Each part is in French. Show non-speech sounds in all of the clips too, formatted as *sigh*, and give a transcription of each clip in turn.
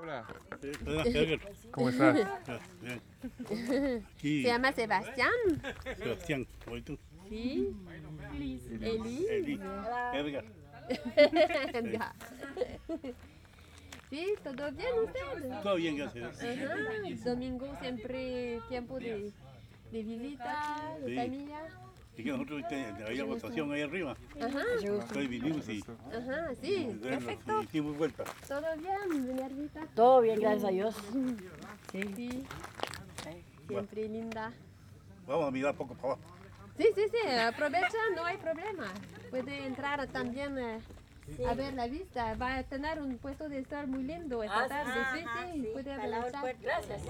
Hola. ¿Cómo estás? Aquí, Se llama Sebastián. Sebastián, ¿y tú? Sí. Eli. Eli, Edgar. *laughs* Ya. Sí, todo bien usted. Todo bien, gracias. Ajá. Domingo siempre tiempo de, de visita, de Sí. familia. Y que nosotros había votación ahí arriba. Ajá. Hoy vinimos y Ajá, sí, perfecto. hicimos vuelta. Todo bien, doña Rita. Todo bien, gracias a Dios. Sí. Siempre linda. Vamos a mirar poco para abajo. Sí, sí, sí, aprovecha, no hay problema. Puede entrar también eh, a ver la vista. Va a tener un puesto de estar muy lindo esta tarde. Sí, sí, puede aprovechar. Gracias.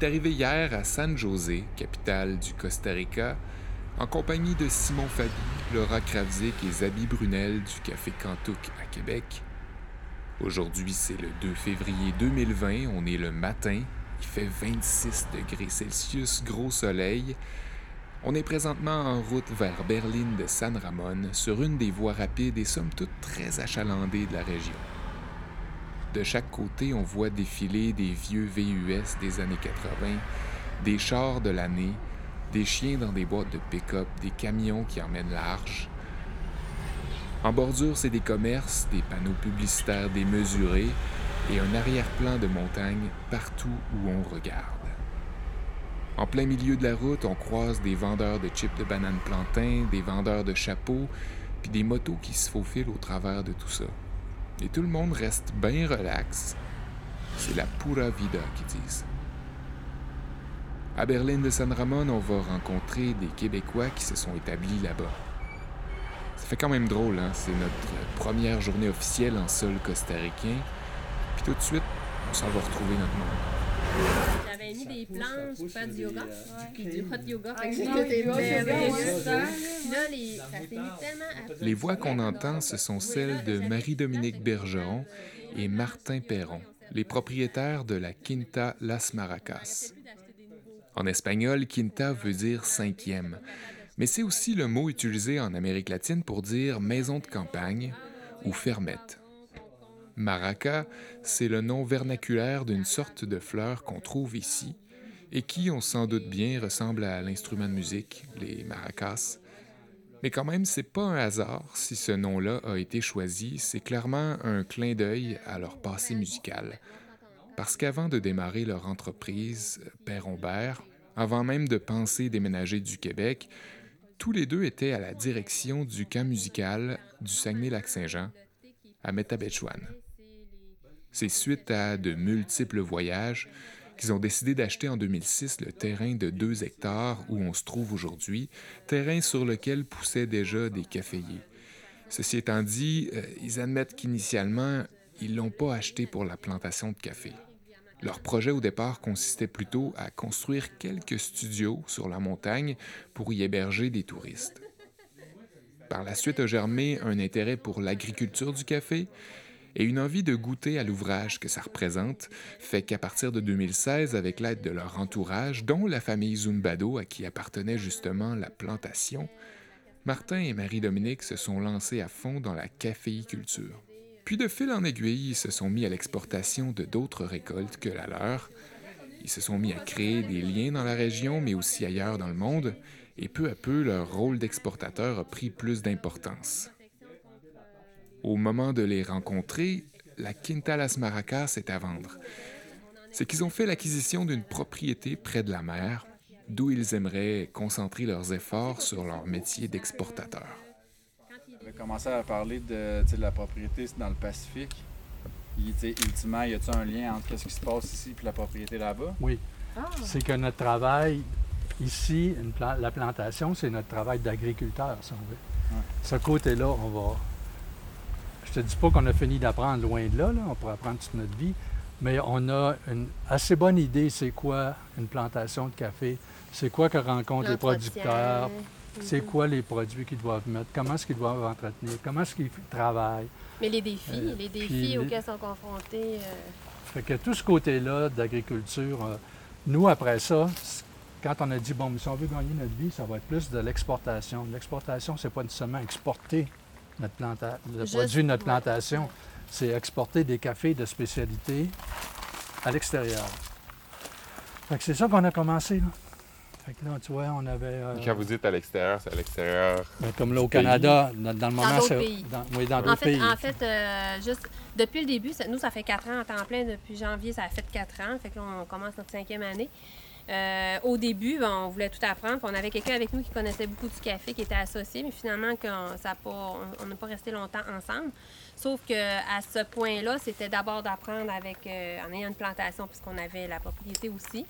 Est arrivé hier à San José, capitale du Costa Rica, en compagnie de Simon Fabi, Laura Kravzik et Zabi Brunel du Café Cantouk à Québec. Aujourd'hui, c'est le 2 février 2020, on est le matin, il fait 26 degrés Celsius, gros soleil. On est présentement en route vers Berlin de San Ramon, sur une des voies rapides et somme toute très achalandées de la région. De chaque côté, on voit défiler des vieux VUS des années 80, des chars de l'année, des chiens dans des boîtes de pick-up, des camions qui emmènent large. En bordure, c'est des commerces, des panneaux publicitaires démesurés et un arrière-plan de montagne partout où on regarde. En plein milieu de la route, on croise des vendeurs de chips de bananes plantain, des vendeurs de chapeaux, puis des motos qui se faufilent au travers de tout ça. Et tout le monde reste bien relax. C'est la pura vida qu'ils disent. À Berlin de San Ramon, on va rencontrer des Québécois qui se sont établis là-bas. Ça fait quand même drôle, hein? C'est notre première journée officielle en sol costaricain. Puis tout de suite, on s'en va retrouver notre monde. J'avais mis des planches pour faire du yoga, du hot yoga. Ah, les, voix qu'on entend, ce sont celles de Marie-Dominique Bergeron et Martin Perron, les propriétaires de la Quinta Las Maracas. En espagnol, quinta veut dire cinquième, mais c'est aussi le mot utilisé en Amérique latine pour dire maison de campagne ou fermette. Maraca, c'est le nom vernaculaire d'une sorte de fleur qu'on trouve ici et qui, on s'en doute bien, ressemble à l'instrument de musique, les maracas. Mais quand même, c'est pas un hasard si ce nom-là a été choisi, c'est clairement un clin d'œil à leur passé musical. Parce qu'avant de démarrer leur entreprise, Père Humbert, avant même de penser déménager du Québec, tous les deux étaient à la direction du camp musical du Saguenay-Lac-Saint-Jean, à Métabetchouane. C'est suite à de multiples voyages qu'ils ont décidé d'acheter en 2006 le terrain de 2 hectares où on se trouve aujourd'hui, terrain sur lequel poussaient déjà des caféiers. Ceci étant dit, euh, ils admettent qu'initialement, ils l'ont pas acheté pour la plantation de café. Leur projet au départ consistait plutôt à construire quelques studios sur la montagne pour y héberger des touristes. Par la suite a germé un intérêt pour l'agriculture du café et une envie de goûter à l'ouvrage que ça représente, fait qu'à partir de 2016, avec l'aide de leur entourage, dont la famille Zumbado à qui appartenait justement la plantation, Martin et Marie-Dominique se sont lancés à fond dans la caféiculture. Puis de fil en aiguille, ils se sont mis à l'exportation de d'autres récoltes que la leur. Ils se sont mis à créer des liens dans la région, mais aussi ailleurs dans le monde, et peu à peu, leur rôle d'exportateur a pris plus d'importance. Au moment de les rencontrer, la Quinta Las Maracas est à vendre. C'est qu'ils ont fait l'acquisition d'une propriété près de la mer, d'où ils aimeraient concentrer leurs efforts sur leur métier d'exportateur. On avait commencé à parler de, la propriété dans le Pacifique. Il, ultimement, y a-t-il un lien entre ce qui se passe ici et la propriété là-bas? Oui. C'est que notre travail ici, une pla- la plantation, c'est notre travail d'agriculteur, si on veut. Ouais. Ce côté-là, on va. Je te dis pas qu'on a fini d'apprendre loin de là, là, on pourrait apprendre toute notre vie, mais on a une assez bonne idée c'est quoi une plantation de café, c'est quoi que rencontrent les producteurs, c'est Mhm. quoi les produits qu'ils doivent mettre, comment est-ce qu'ils doivent entretenir, comment est-ce qu'ils travaillent. Mais les défis, Euh, les défis les- auxquels sont confrontés. euh, Fait que tout ce côté-là d'agriculture, euh, nous, après ça, quand on a dit, bon, mais si on veut gagner notre vie, ça va être plus de l'exportation. L'exportation, c'est pas nécessairement exporter notre planta- le Juste- produit de notre plantation, ouais. c'est exporter des cafés de spécialité à l'extérieur. Fait que c'est ça qu'on a commencé, là. Fait que là, tu vois, on avait... euh, Quand vous dites à l'extérieur, c'est à l'extérieur. ben, comme là, au. Canada, dans, dans le moment... c'est- pays. dans- oui, dans En d'autres fait, pays. en fait euh, juste depuis le début, ça- nous, ça fait quatre ans en temps plein. Depuis janvier, ça a fait quatre ans. Fait que là, on commence notre cinquième année. Euh, au début, ben, on voulait tout apprendre. puis On avait quelqu'un avec nous qui connaissait beaucoup du café, qui était associé, mais finalement, qu'on- ça a pas, on- on n'a pas resté longtemps ensemble. Sauf que à ce point-là, c'était d'abord d'apprendre avec, euh, en ayant une plantation, puisqu'on avait la propriété aussi.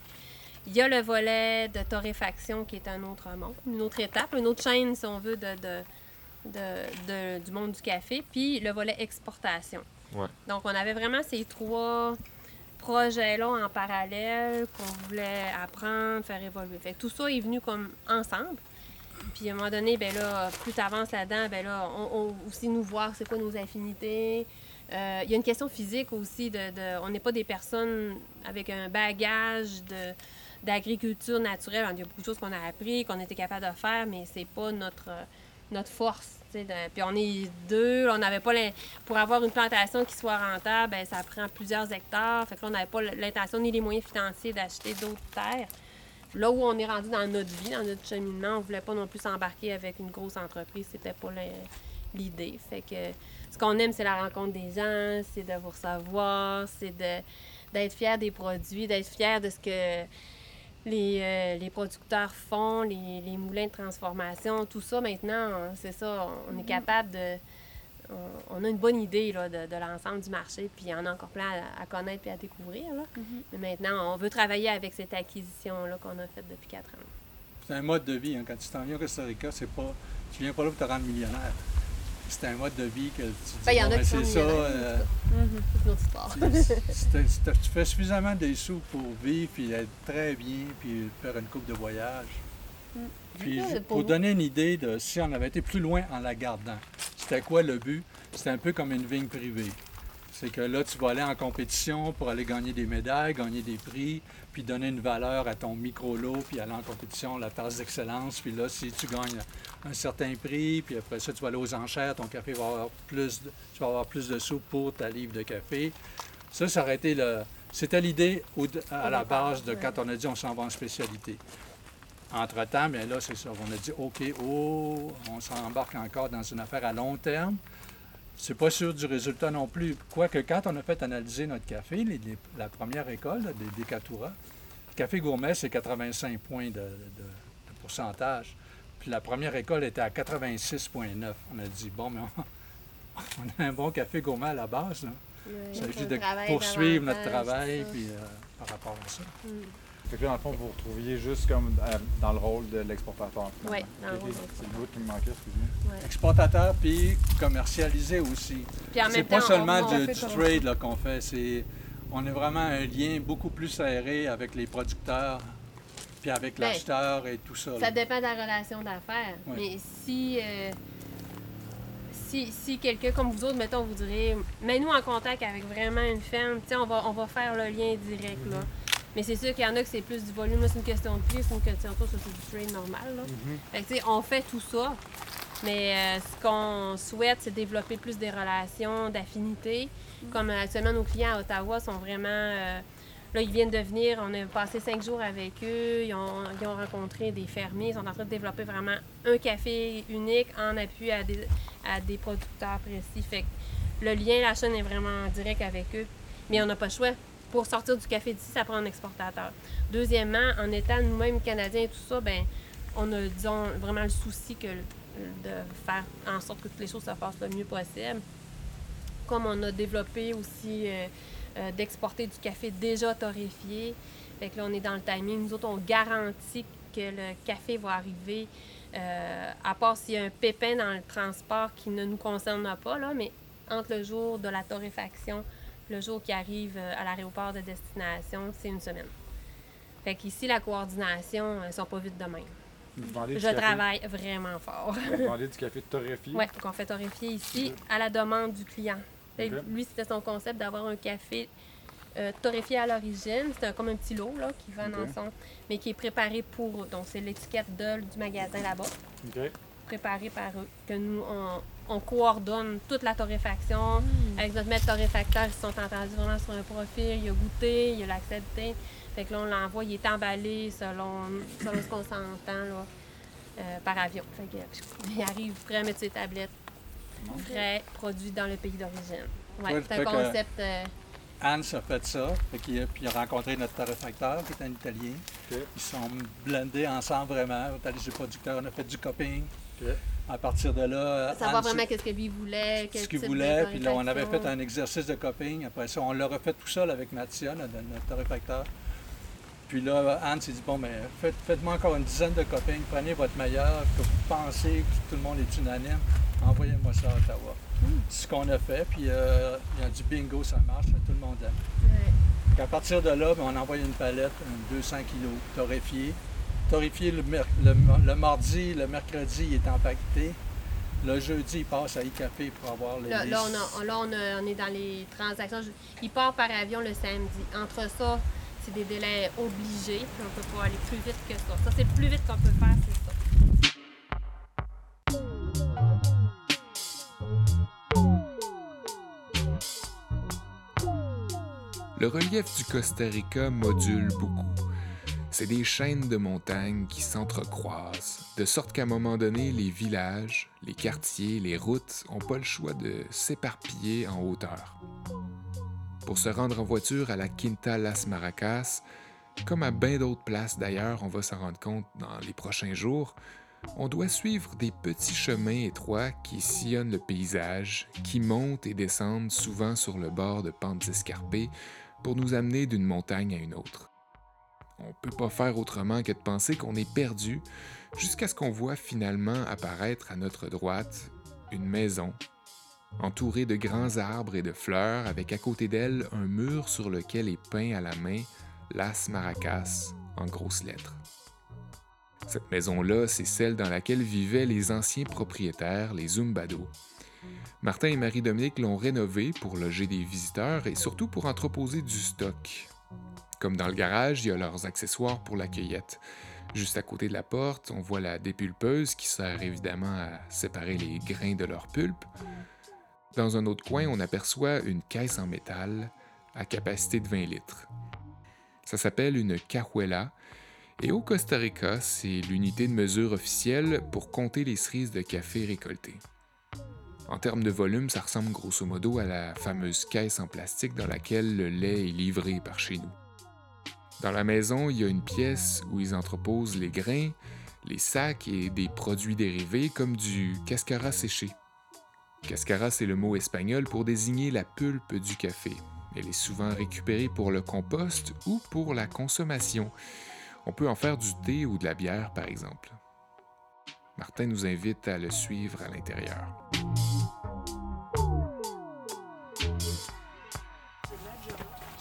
Il y a le volet de torréfaction qui est un autre monde, une autre étape, une autre chaîne, si on veut, de, de, de- de- du monde du café, puis le volet exportation. Ouais. Donc, on avait vraiment ces trois projets-là en parallèle qu'on voulait apprendre, faire évoluer. Tout ça est venu comme ensemble. Puis à un moment donné, ben là, plus tu avances là-dedans, ben là, on, aussi nous voir c'est quoi nos affinités. Euh, Il y a une question physique aussi. De, on n'est pas des personnes avec un bagage de d'agriculture naturelle. Il y a beaucoup de choses qu'on a appris, qu'on était capable de faire, mais c'est pas notre, notre force. Puis on est deux, on n'avait pas l'in- pour avoir une plantation qui soit rentable, ben, ça prend plusieurs hectares. Fait que là, on n'avait pas l'intention ni les moyens financiers d'acheter d'autres terres. Là où on est rendu dans notre vie, dans notre cheminement, on voulait pas non plus s'embarquer avec une grosse entreprise, c'était pas l'idée. Fait que ce qu'on aime, c'est la rencontre des gens, c'est de vous recevoir, c'est de d'être fier des produits, d'être fier de ce que les, euh, les producteurs font, les, les moulins de transformation, tout ça maintenant, euh, c'est ça, on est capable de. On, on a une bonne idée là, de, de l'ensemble du marché, puis il y en a encore plein à, à connaître et à découvrir. Là. Mais maintenant, on veut travailler avec cette acquisition-là qu'on a faite depuis quatre ans. C'est un mode de vie. hein. Quand tu t'en viens au Costa Rica, c'est pas, tu viens pas là pour te rendre millionnaire. C'est un mode de vie que tu dis, Ben, il y en a bon, ben, c'est ça. millionnaires, euh, histoire. tu, fais suffisamment des sous pour vivre, puis être très bien, puis faire une coupe de voyage. Puis, ju- pour pour donner une idée de si on avait été plus loin en la gardant, c'était quoi le but? C'était un peu comme une vigne privée. C'est que là, tu vas aller en compétition pour aller gagner des médailles, gagner des prix, puis donner une valeur à ton micro-lot, puis aller en compétition, la tasse d'excellence. Puis là, si tu gagnes un certain prix, puis après ça, tu vas aller aux enchères, ton café va avoir plus de, tu vas avoir plus de sous pour ta livre de café. Ça, ça aurait été le... C'était l'idée à la base de quand on a dit on s'en va en spécialité. Entre-temps, bien là, c'est ça. On a dit, OK, oh, on s'embarque encore dans une affaire à long terme. C'est pas sûr du résultat non plus. Quoique, quand on a fait analyser notre café, les- les- la première école là, des Decatura, le café gourmet, c'est 85 points de, de- de pourcentage. Puis la première école était à 86,9. On a dit, bon, mais on, *laughs* on a un bon café gourmet à la base. là. Il s'agit de poursuivre notre travail puis, euh, par rapport à ça. Fait que là, dans le fond, vous vous retrouviez juste comme euh, dans le rôle de l'exportateur. Ouais, dans le rôle C'est le bout qui me manquait, excuse-moi. Exportateur puis commercialisé aussi. Puis en C'est même pas temps, seulement on- on du, trade là, qu'on fait, c'est on est vraiment un lien beaucoup plus serré avec les producteurs, puis avec Ben, l'acheteur et tout ça. là. Ça dépend de la relation d'affaires. Ouais. Mais si, euh, si, si quelqu'un comme vous autres, mettons, vous direz, mets-nous en contact avec vraiment une ferme, tu sais, on va, on va faire le lien direct, là. Mais c'est sûr qu'il y en a que c'est plus du volume, là, c'est une question de prix, c'est une question de ça, c'est du trade normal, là. Fait que, tu sais, on fait tout ça, mais euh, ce qu'on souhaite, c'est développer plus des relations d'affinité. Comme euh, actuellement, nos clients à Ottawa sont vraiment... euh, Là, ils viennent de venir, on a passé cinq jours avec eux, ils ont, ils ont rencontré des fermiers, ils sont en train de développer vraiment un café unique en appui à des, à des producteurs précis. Fait que le lien, la chaîne est vraiment direct avec eux. Mais on n'a pas le choix. Pour sortir du café d'ici, ça prend un exportateur. Deuxièmement, en étant nous-mêmes Canadiens et tout ça, ben on a, disons, vraiment le souci de faire en sorte que toutes les choses se passent le mieux possible. Comme on a développé aussi euh, euh, d'exporter du café déjà torréfié. Fait que là, on est dans le timing. Nous autres, on garantit que le café va arriver, euh, à part s'il y a un pépin dans le transport qui ne nous concerne pas, là, mais entre le jour de la torréfaction le jour qu'ils arrivent euh, à l'aéroport de destination, c'est une semaine. Fait qu'ici, la coordination, elles sont pas vite de même. Je café- travaille vraiment fort. Vous vendez du café torréfié? Oui, qu'on fait torréfier ici à la demande du client. Lui, c'était son concept d'avoir un café euh, torréfié à l'origine. C'est comme un petit lot là, qui vend Ok. ensemble, mais qui est préparé pour. Donc, c'est l'étiquette du magasin là-bas, OK. préparé par eux. Que nous, on, on coordonne toute la torréfaction avec notre maître torréfacteur. Ils se sont entendus vraiment sur un profil. Il a goûté, il a l'accepté. Fait que là, on l'envoie, il est emballé selon, selon ce qu'on s'entend là, euh, par avion. Fait que, *laughs* il arrive prêt à mettre ses tablettes frais, produit dans le pays d'origine. Ouais, c'est un concept. euh, Hans a fait ça, fait qu'il a- puis il a rencontré notre torréfacteur, qui est un Italien. Ils sont blendés ensemble vraiment. On est allé chez le producteur, on a fait du coping. À partir de là, savoir vraiment qu'est-ce que lui voulait, quel ce qu'il voulait. Puis là, on avait fait un exercice de coping. Après ça, on l'a refait tout seul avec Mathia, notre, notre torréfacteur. Puis là, Anne s'est dit, bon, mais faites, faites-moi encore une dizaine de coping, prenez votre meilleur, que vous pensez que tout le monde est unanime, envoyez-moi ça à Ottawa. C'est ce qu'on a fait, puis euh, il y a du bingo, ça marche, tout le monde aime. Puis à partir de là, ben, on a envoyé une palette, un 200 kg, torréfié. Torréfié le, mer- le, le mardi, le mercredi, il est empaqueté. Le jeudi, il passe à e-café pour avoir les... Là, les- là, on, a- là, on, a- on est dans les transactions. Il part par avion le samedi. Entre ça, c'est des délais obligés. puis On peut pas aller plus vite que ça. Ça, c'est le plus vite qu'on peut faire, c'est ça. Le relief du Costa Rica module beaucoup. C'est des chaînes de montagnes qui s'entrecroisent, de sorte qu'à un moment donné, les villages, les quartiers, les routes n'ont pas le choix de s'éparpiller en hauteur. Pour se rendre en voiture à la Quinta Las Maracas, comme à bien d'autres places d'ailleurs, on va s'en rendre compte dans les prochains jours, on doit suivre des petits chemins étroits qui sillonnent le paysage, qui montent et descendent souvent sur le bord de pentes escarpées pour nous amener d'une montagne à une autre. On peut pas faire autrement que de penser qu'on est perdu jusqu'à ce qu'on voit finalement apparaître à notre droite une maison, entourée de grands arbres et de fleurs, avec à côté d'elle un mur sur lequel est peint à la main Las Maracas en grosses lettres. Cette maison-là, c'est celle dans laquelle vivaient les anciens propriétaires, les Zumbado. Martin et Marie-Dominique l'ont rénovée pour loger des visiteurs et surtout pour entreposer du stock. Comme dans le garage, il y a leurs accessoires pour la cueillette. Juste à côté de la porte, on voit la dépulpeuse qui sert évidemment à séparer les grains de leur pulpe. Dans un autre coin, on aperçoit une caisse en métal à capacité de 20 litres. Ça s'appelle une cajuela et au Costa Rica, c'est l'unité de mesure officielle pour compter les cerises de café récoltées. En termes de volume, ça ressemble grosso modo à la fameuse caisse en plastique dans laquelle le lait est livré par chez nous. Dans la maison, il y a une pièce où ils entreposent les grains, les sacs et des produits dérivés comme du cascara séché. Cascara, c'est le mot espagnol pour désigner la pulpe du café. Elle est souvent récupérée pour le compost ou pour la consommation. On peut en faire du thé ou de la bière, par exemple. Martin nous invite à le suivre à l'intérieur.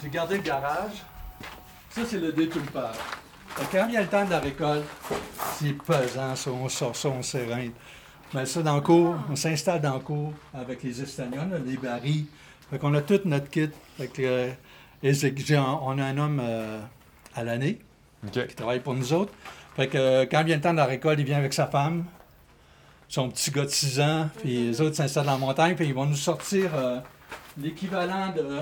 J'ai gardé le garage. Ça, c'est le que Quand a le temps de la récolte, c'est pesant, ça, on sort ça, on s'éreinte. Mais ça, dans le cours, on s'installe dans le cours avec les Estagnols, les barils. Fait qu'on a tout notre kit. Fait que, euh, on a un homme euh, à l'année qui travaille pour nous autres. Fait que euh, quand vient le temps de la récolte, il vient avec sa femme, son petit gars de 6 ans, puis les autres s'installent dans la montagne, puis ils vont nous sortir l'équivalent de.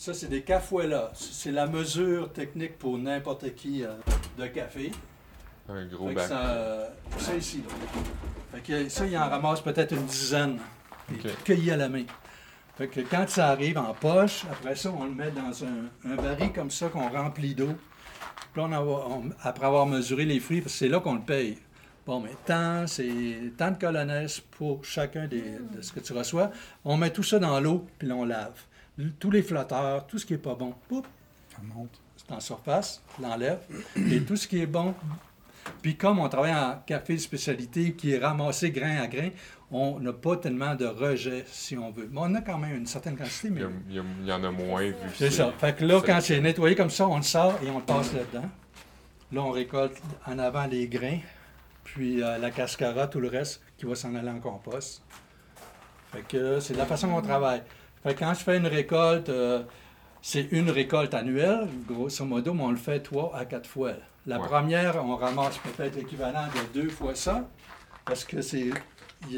Ça, c'est des cafuelas. C'est la mesure technique pour n'importe qui euh, de café. Un gros Fait que ça, euh, ça ici, là. Fait que ça, il en ramasse peut-être une dizaine, puis Ok. cueilli à la main. Fait que quand ça arrive en poche, après ça, on le met dans un, un baril comme ça qu'on remplit d'eau. Puis on après avoir mesuré les fruits, parce que c'est là qu'on le paye. Bon, mais tant, c'est tant de colonnes pour chacun des, de ce que tu reçois. On met tout ça dans l'eau, puis on lave. Tous les flotteurs, tout ce qui n'est pas bon, poup, Ça monte. c'est en surface, je l'enlève. Et tout ce qui est bon, Puis comme on travaille en café de spécialité qui est ramassé grain à grain, on n'a pas tellement de rejets, si on veut. Mais on a quand même une certaine quantité, Il mais il y a- il y en a moins vu. c'est ça. Fait que là, quand c'est nettoyé comme ça, on le sort et on le passe là-dedans. Là, on récolte en avant les grains, puis euh, la cascara, tout le reste qui va s'en aller en compost. Fait que euh, c'est de la façon qu'on travaille. Fait que quand je fais une récolte, euh, c'est une récolte annuelle, grosso modo, mais on le fait trois à quatre fois. La Ouais. première, on ramasse peut-être l'équivalent de deux fois ça, parce que c'est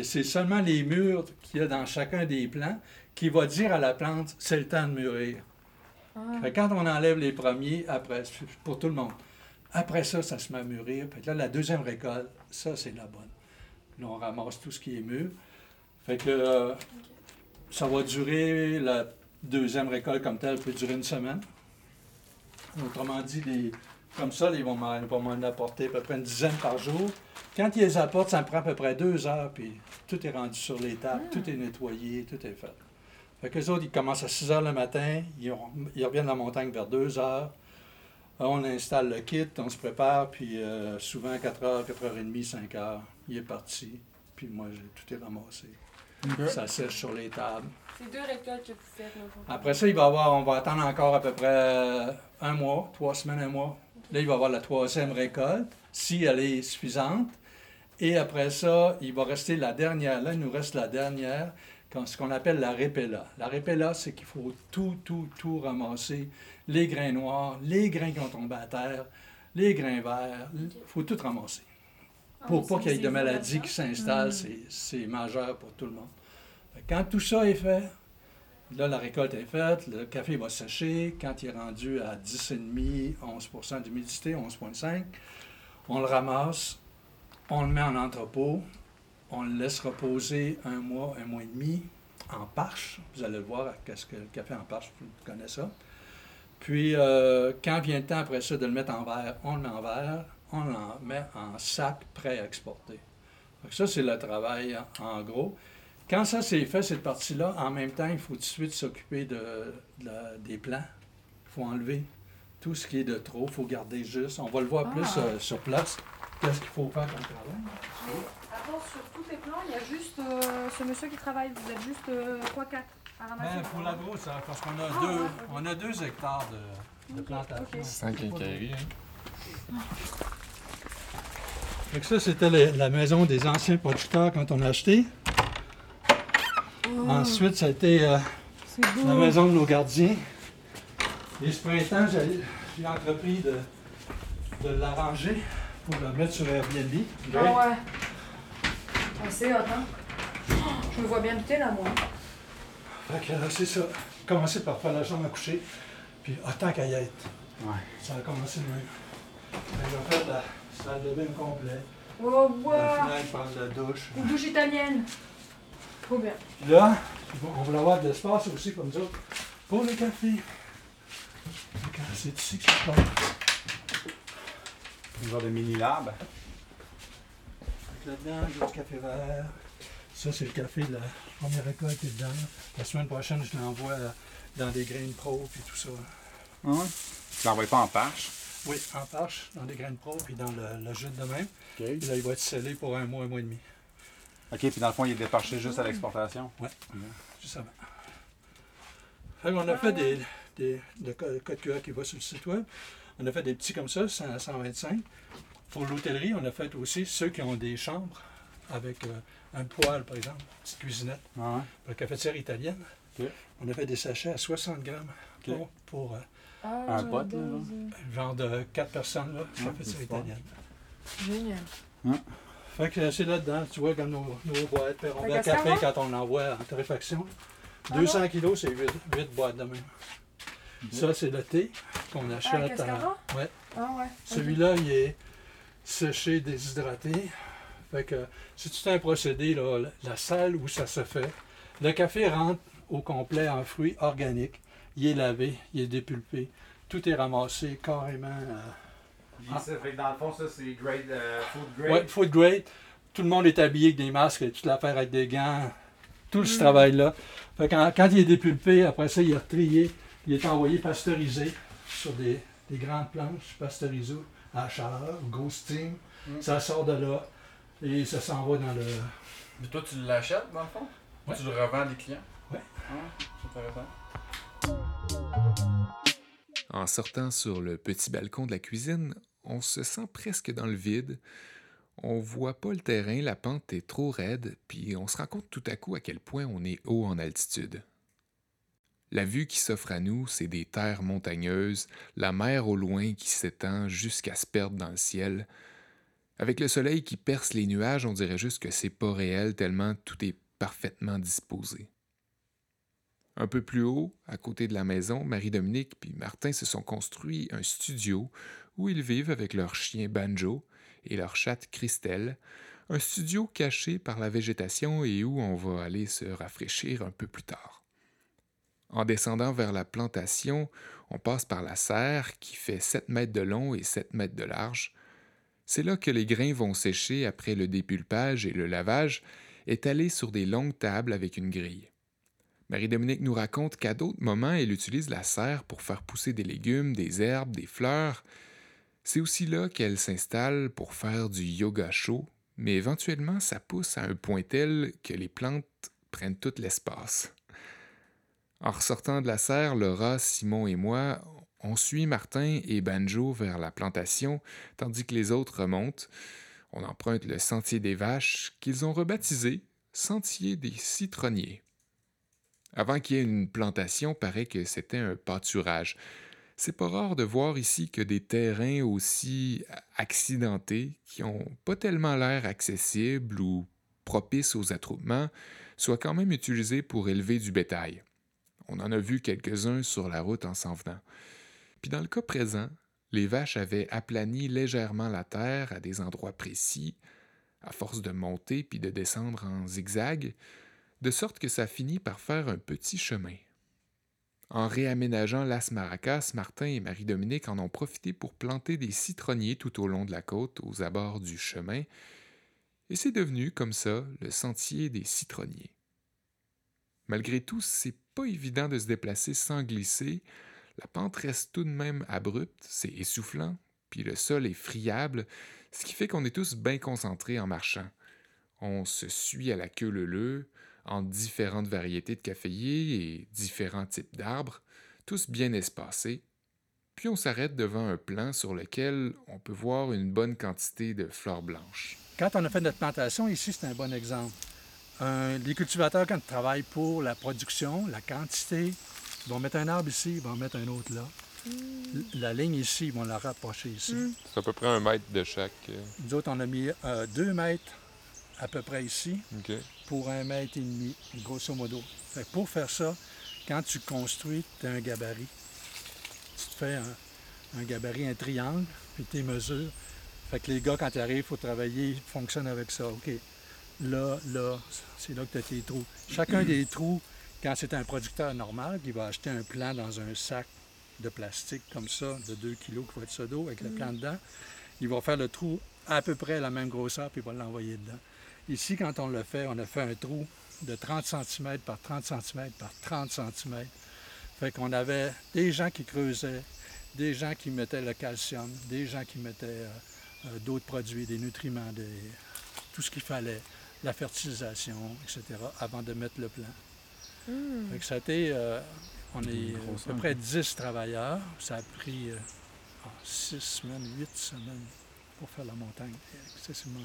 c'est seulement les murs qu'il y a dans chacun des plants qui va dire à la plante, c'est le temps de mûrir. Fait que quand on enlève les premiers, après, c'est pour tout le monde. Après ça, ça se met à mûrir. Là, la deuxième récolte, ça, c'est la bonne. Là, on ramasse tout ce qui est mûr. Fait que euh, ça va durer, la deuxième récolte comme telle peut durer une semaine. Autrement dit, comme ça, ils vont m'en apporter à peu près une dizaine par jour. Quand ils les apportent, ça me prend à peu près deux heures, puis tout est rendu sur les tables, tout est nettoyé, tout est fait. Fait que autres, ils commencent à 6 heures le matin, ils, reviennent de la montagne vers 2 heures. Euh, On installe le kit, on se prépare, puis euh, souvent 4 heures, 4 heures et demie, 5 heures, il est parti. Puis moi, tout est ramassé. Ça sèche sur les tables. C'est deux récoltes que vous faites. Après ça, il va avoir, on va attendre encore à peu près euh, un mois, trois semaines, un mois. Là, il va y avoir la troisième récolte, si elle est suffisante. Et après ça, il va rester la dernière. Là, il nous reste la dernière, quand- ce qu'on appelle la répella. La répella, c'est qu'il faut tout, tout, tout ramasser. Les grains noirs, les grains qui ont tombé à terre, les grains verts. Il faut tout ramasser. Pour pas qu'il y ait de maladies qui s'installent, c'est- c'est majeur pour tout le monde. Quand tout ça est fait, Là, la récolte est faite, le café va sécher. Quand il est rendu à 10,5, 11% d'humidité, 11,5%, on le ramasse, on le met en entrepôt, on le laisse reposer un mois, un mois et demi en parche. Vous allez le voir, qu'est-ce que le café en parche, vous connaissez ça. Puis, euh, quand vient le temps après ça de le mettre en verre, on le met en verre, on le met en sac prêt à exporter. Que ça, c'est le travail en- gros. Quand ça c'est fait, cette partie-là, en même temps, il faut tout de suite s'occuper de, de la- des plants. Il faut enlever tout ce qui est de trop, il faut garder juste. On va le voir plus euh, sur place. Qu'est-ce qu'il faut faire comme travail? Avant, sur tous tes plans, il y a juste euh, ce monsieur qui travaille. Vous êtes juste 3-4 à ramasser. Ben, pour la grosse, hein, parce qu'on a, Ah, deux, ouais, on a deux hectares de, plantation. ok. Sans quincaillerie, hein. Ça, c'était la maison des anciens producteurs quand on l'a acheté. Ensuite, ça a été euh, la maison de nos gardiens. Et ce printemps, j'ai entrepris de, de l'arranger pour la mettre sur Airbnb. Ah ouais. Ah, c'est hot, hein? Je me vois bien douter là, moi. C'est ça. Commencer par faire la chambre à coucher, puis autant qu'à y être. Ouais. Ça a commencé de même. Fait que j'ai fait la salle de bain complète, Oh, la fenêtre par la douche. Une douche italienne. Trop bien. Puis là, on voulait avoir de l'espace aussi comme ça pour le café. C'est ici que ça se passe. Un genre de mini lab. Fait que Là-dedans, a du café vert. Ça, c'est le café de la première récolte qui est dedans. La semaine prochaine, je l'envoie dans des graines pro puis tout ça. Ah ouais? Tu l'envoies pas en parche. Oui, en parche, dans des graines pro puis dans le, le jus de même. OK. Puis là, il va être scellé pour un mois, un mois et demi. OK, puis dans le fond, il est déparché juste à l'exportation? Juste avant. Fait qu'on a fait des, des de co- code QR qui va sur le site web. On a fait des petits comme ça, 100 125. Pour l'hôtellerie, on a fait aussi ceux qui ont des chambres avec euh, un poêle, par exemple, une petite cuisinette. Ah ouais. Pour la cafetière italienne, on a fait des sachets à 60 grammes pour, pour, euh, Ah, Un pote, là, genre? de 4 personnes, là, cafetière c'est fort. italienne. Génial. Fait que c'est là-dedans, tu vois, comme nos, nos boîtes. On café quand on l'envoie en torréfaction. Ah 200 kilos, c'est 8, boîtes de même. Ça, c'est le thé qu'on achète. Ah, en- ouais. Ah ouais. Celui-là, il est séché, déshydraté. Fait que c'est tout un procédé, là, la- salle où ça se fait. Le café rentre au complet en fruits organiques. Il est lavé, il est dépulpé. Tout est ramassé carrément. euh, ça fait que dans le fond, ça, c'est grade, euh, food Ouais, food grade. Tout le monde est habillé avec des masques, toute l'affaire avec des gants. Tout ce travail-là. Fait que quand, quand il est dépulpé, après ça, il est trié. Il est envoyé pasteurisé sur des, des grandes planches pasteurisées à la chaleur, gros steam. Mm. Ça sort de là et ça s'en va dans le. Puis toi, tu l'achètes, dans le fond? Ouais. Tu le revends à des clients? Ouais. Ah, c'est intéressant. En sortant sur le petit balcon de la cuisine, on se sent presque dans le vide. On voit pas le terrain, la pente est trop raide, puis on se rend compte tout à coup à quel point on est haut en altitude. La vue qui s'offre à nous, c'est des terres montagneuses, la mer au loin qui s'étend jusqu'à se perdre dans le ciel. Avec le soleil qui perce les nuages, on dirait juste que c'est pas réel tellement tout est parfaitement disposé. Un peu plus haut, à côté de la maison, Marie-Dominique puis Martin se sont construits un studio où ils vivent avec leur chien Banjo et leur chatte Christelle, un studio caché par la végétation et où on va aller se rafraîchir un peu plus tard. En descendant vers la plantation, on passe par la serre qui fait 7 mètres de long et 7 mètres de large. C'est là que les grains vont sécher après le dépulpage et le lavage, étalés sur des longues tables avec une grille. Marie-Dominique nous raconte qu'à d'autres moments, elle utilise la serre pour faire pousser des légumes, des herbes, des fleurs. C'est aussi là qu'elle s'installe pour faire du yoga chaud, mais éventuellement, ça pousse à un point tel que les plantes prennent tout l'espace. En ressortant de la serre, Laura, Simon et moi, on suit Martin et Banjo vers la plantation, tandis que les autres remontent. On emprunte le sentier des vaches, qu'ils ont rebaptisé Sentier des citronniers. Avant qu'il y ait une plantation, paraît que c'était un pâturage. C'est pas rare de voir ici que des terrains aussi accidentés, qui ont pas tellement l'air accessibles ou propices aux attroupements, soient quand même utilisés pour élever du bétail. On en a vu quelques-uns sur la route en s'en venant. Puis dans le cas présent, les vaches avaient aplani légèrement la terre à des endroits précis, à force de monter puis de descendre en zigzag, de sorte que ça finit par faire un petit chemin. En réaménageant Las Maracas, Martin et Marie-Dominique en ont profité pour planter des citronniers tout au long de la côte, aux abords du chemin, et c'est devenu, comme ça, le sentier des citronniers. Malgré tout, c'est pas évident de se déplacer sans glisser. La pente reste tout de même abrupte, c'est essoufflant, puis le sol est friable, ce qui fait qu'on est tous bien concentrés en marchant. On se suit à la queue leu en différentes variétés de caféiers et différents types d'arbres, tous bien espacés. Puis on s'arrête devant un plan sur lequel on peut voir une bonne quantité de fleurs blanches. Quand on a fait notre plantation, ici, c'est un bon exemple. Un- les cultivateurs, quand ils travaillent pour la production, la quantité, ils vont mettre un arbre ici, ils vont en mettre un autre là. L- La ligne ici, ils vont la rapprocher ici. C'est à peu près un mètre de chaque. Nous autres, on a mis euh, deux mètres à peu près ici pour un mètre et demi, grosso modo. Fait que pour faire ça, quand tu construis, tu as un gabarit. Tu te fais un, un gabarit, un triangle, puis tes mesures. Fait que les gars, quand ils arrivent, il faut travailler, ils fonctionnent avec ça. OK. Là, là, c'est là que tu as tes trous. Chacun des trous, quand c'est un producteur normal qui va acheter un plant dans un sac de plastique comme ça, de 2 kilos qui va être d'eau avec le plant dedans, il va faire le trou à peu près à la même grosseur, puis il va l'envoyer dedans. Ici, quand on l'a fait, on a fait un trou de 30 cm par 30 cm par 30 cm. Fait qu'on avait des gens qui creusaient, des gens qui mettaient le calcium, des gens qui mettaient euh, euh, d'autres produits, des nutriments, des- tout ce qu'il fallait, la fertilisation, etc., avant de mettre le Fait que ça a été, euh, on est à peu près 10 travailleurs. Ça a pris 6 semaines, 8 semaines pour faire la montagne. Excessivement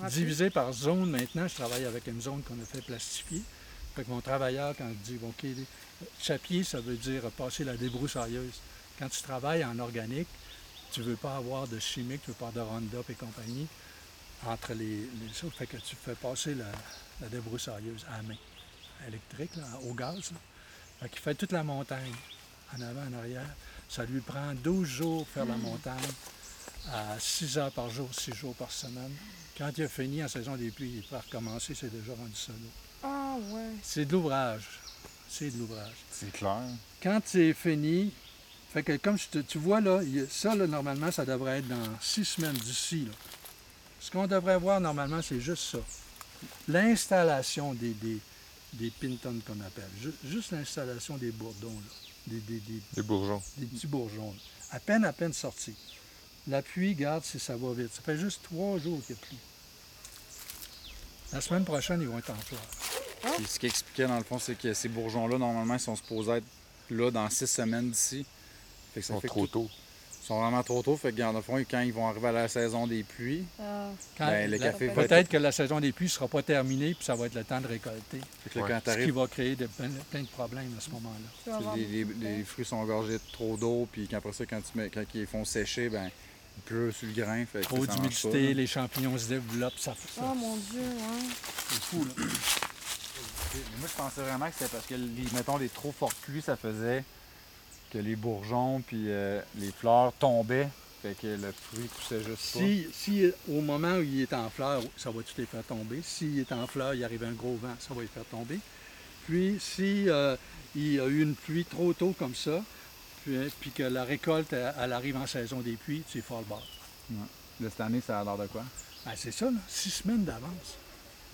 rappeler. Divisé par zone maintenant, je travaille avec une zone qu'on a fait plastifier. Fait que mon travailleur, quand je dis, bon, OK, chapier, ça veut dire passer la débroussailleuse. Quand tu travailles en organique, tu veux pas avoir de chimique, tu veux pas de Roundup et compagnie entre les, les choses. Fait que tu fais passer la, la débroussailleuse à la main, électrique, là, au gaz. Là. Fait qu'il fait toute la montagne, en avant, en arrière. Ça lui prend 12 jours pour faire la montagne à 6 heures par jour, 6 jours par semaine. Quand il a fini en saison des pluies, il peut recommencer, c'est déjà rendu solo. Ah ouais. C'est de l'ouvrage. C'est de l'ouvrage. C'est clair. Quand c'est fini, fait que comme tu vois là, il ça là, normalement, ça devrait être dans six semaines d'ici. Ce qu'on devrait voir normalement, c'est juste ça. L'installation des, des, des pintons qu'on appelle. Ju- juste l'installation des bourdons, là. Des, des- des- Des bourgeons. des petits bourgeons. là. À peine, à peine sortis. La pluie, garde si ça va vite. Ça fait juste trois jours qu'il y a plu. La semaine prochaine, ils vont être en fleurs. Puis ce qu'il expliquait dans le fond, c'est que ces bourgeons-là, normalement, ils sont supposés être là dans six semaines d'ici. Ils sont trop tout- tôt. Ils sont vraiment trop tôt. Fait que, dans le fond, quand ils vont arriver à la saison des pluies, Ah, Quand- ben, le la- café va être. Peut-être que la saison des pluies ne sera pas terminée, puis ça va être le temps de récolter. Fait que Ouais. Ce qui va créer de- plein, plein de problèmes à ce moment-là. les, les- les fruits sont engorgés de trop d'eau, puis qu'après ça, quand, tu mets, quand ils les font sécher, ben, il pleut sur le grain. Fait que Trop d'humidité, les champignons se développent, ça, ça- Oh mon dieu, ouais. c'est fou. Là. Mais Moi, je pensais vraiment que c'était parce que, les, mettons, les trop fortes pluies, ça faisait que les bourgeons puis euh, les fleurs tombaient. Fait que le fruit poussait juste pas. Si, si au moment où il est en fleur, ça va tout les faire tomber. S'il est en fleur, il arrive un gros vent, ça va les faire tomber. Puis si euh, il y a eu une pluie trop tôt comme ça, puis, hein, puis que la récolte elle, elle arrive en saison des pluies, c'est fort le bord. Cette année, ça a l'air de quoi? Ben, c'est ça, là, six semaines d'avance.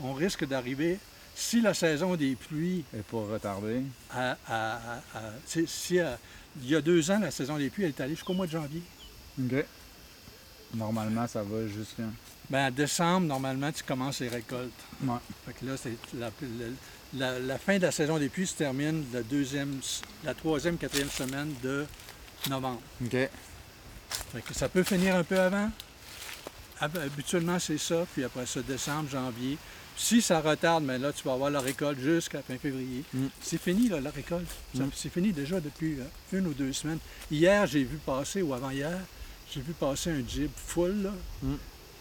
On risque d'arriver, si la saison des pluies, Et pour retarder. à, à- tu si euh, il y a deux ans, la saison des pluies, elle est allée jusqu'au mois de janvier. OK. Normalement, ça va jusqu'à. Ben, en décembre, normalement, tu commences les récoltes. Ouais. Fait que là, c'est la, la- la- la fin de la saison des pluies se termine la deuxième, la troisième, quatrième semaine de novembre. OK. Fait que ça peut finir un peu avant? Hab- Habituellement, c'est ça. Puis après ça, décembre, janvier. Si ça retarde, mais là, tu vas avoir la récolte jusqu'à fin février. Mm. C'est fini, là, la récolte. Mm. C'est fini déjà depuis euh, une ou deux semaines. Hier, j'ai vu passer, ou avant-hier, j'ai vu passer un Jeep full, là, Mm.